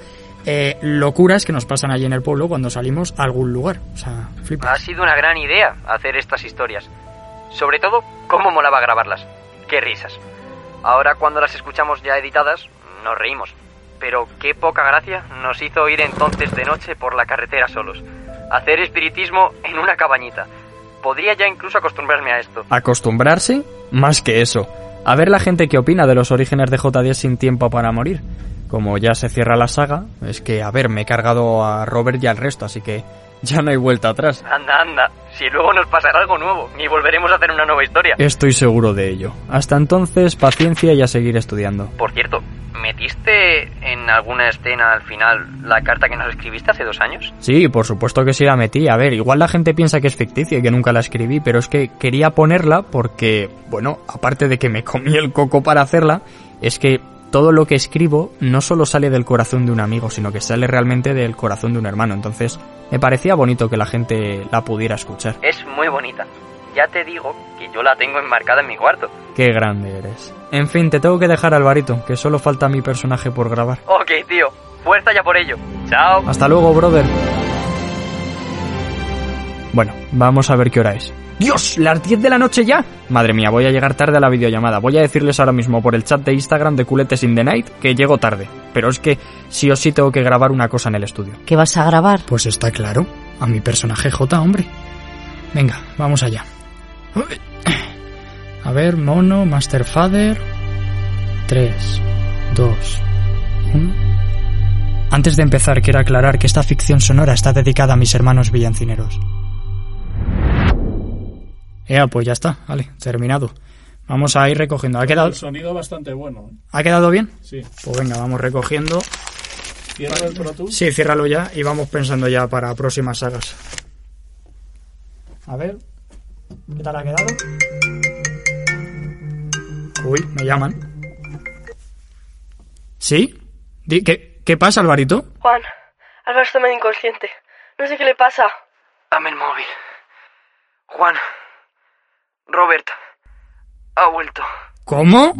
eh, locuras que nos pasan allí en el pueblo cuando salimos a algún lugar. O sea, flipa. Ha sido una gran idea hacer estas historias. Sobre todo, cómo molaba grabarlas. Qué risas. Ahora cuando las escuchamos ya editadas, nos reímos. Pero qué poca gracia nos hizo ir entonces de noche por la carretera solos. Hacer espiritismo en una cabañita. Podría ya incluso acostumbrarme a esto. ¿Acostumbrarse? Más que eso. A ver la gente qué opina de los orígenes de J10 sin tiempo para morir. Como ya se cierra la saga, es que, a ver, me he cargado a Robert y al resto, así que ya no hay vuelta atrás. Anda, anda. Si luego nos pasará algo nuevo y volveremos a hacer una nueva historia. Estoy seguro de ello. Hasta entonces, paciencia y a seguir estudiando. Por cierto, ¿metiste en alguna escena al final la carta que nos escribiste hace dos años? Sí, por supuesto que sí la metí. A ver, igual la gente piensa que es ficticia y que nunca la escribí, pero es que quería ponerla porque, bueno, aparte de que me comí el coco para hacerla, es que todo lo que escribo no solo sale del corazón de un amigo, sino que sale realmente del corazón de un hermano. Entonces, me parecía bonito que la gente la pudiera escuchar. Es muy bonita. Ya te digo que yo la tengo enmarcada en mi cuarto. Qué grande eres. En fin, te tengo que dejar, Alvarito, que solo falta mi personaje por grabar. Ok, tío. Fuerza ya por ello. Chao. Hasta luego, brother. Bueno, vamos a ver qué hora es. ¡Dios! ¿Las 10 de la noche ya? Madre mía, voy a llegar tarde a la videollamada. Voy a decirles ahora mismo por el chat de Instagram de Culetes in the Night que llego tarde. Pero es que sí o sí tengo que grabar una cosa en el estudio. ¿Qué vas a grabar? Pues está claro. A mi personaje J, hombre. Venga, vamos allá. A ver, mono, Master Father. 3, 2, 1. Antes de empezar, quiero aclarar que esta ficción sonora está dedicada a mis hermanos villancineros. Ya, pues ya está, vale, terminado. Vamos a ir recogiendo. ¿Ha quedado, El sonido bastante bueno. ¿ha quedado bien? Sí. Pues venga, vamos recogiendo. Cierra el Pro. Sí, ciérralo ya y vamos pensando ya para próximas sagas. A ver, ¿qué tal ha quedado? Uy, me llaman. ¿Sí? ¿Qué, ¿Qué pasa, Alvarito? Juan, Álvaro está medio inconsciente. No sé qué le pasa. Dame el móvil. Juan. Robert. Ha vuelto. ¿Cómo?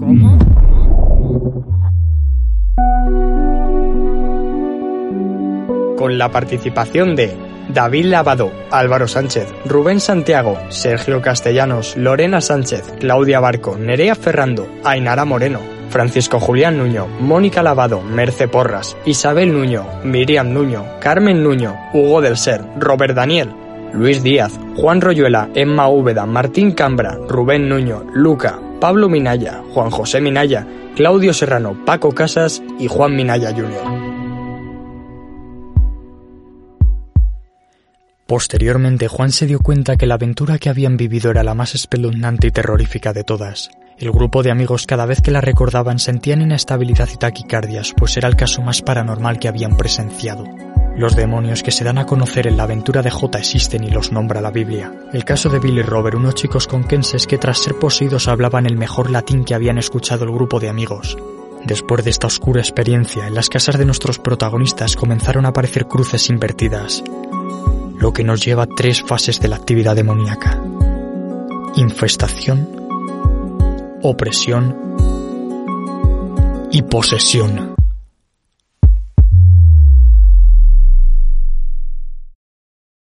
Con la participación de David Lavado, Álvaro Sánchez, Rubén Santiago, Sergio Castellanos, Lorena Sánchez, Claudia Barco, Nerea Ferrando, Ainara Moreno, Francisco Julián Nuño, Mónica Lavado, Merce Porras, Isabel Nuño, Miriam Nuño, Carmen Nuño, Hugo del Ser, Robert Daniel, Luis Díaz, Juan Royuela, Emma Úbeda, Martín Cambra, Rubén Nuño, Luca, Pablo Minaya, Juan José Minaya, Claudio Serrano, Paco Casas y Juan Minaya Jr. Posteriormente, Juan se dio cuenta que la aventura que habían vivido era la más espeluznante y terrorífica de todas. El grupo de amigos cada vez que la recordaban sentían inestabilidad y taquicardias, pues era el caso más paranormal que habían presenciado. Los demonios que se dan a conocer en la aventura de J existen y los nombra la Biblia. El caso de Billy y Robert, unos chicos conquenses que tras ser poseídos hablaban el mejor latín que habían escuchado el grupo de amigos. Después de esta oscura experiencia, en las casas de nuestros protagonistas comenzaron a aparecer cruces invertidas, lo que nos lleva a tres fases de la actividad demoníaca. Infestación, opresión y posesión.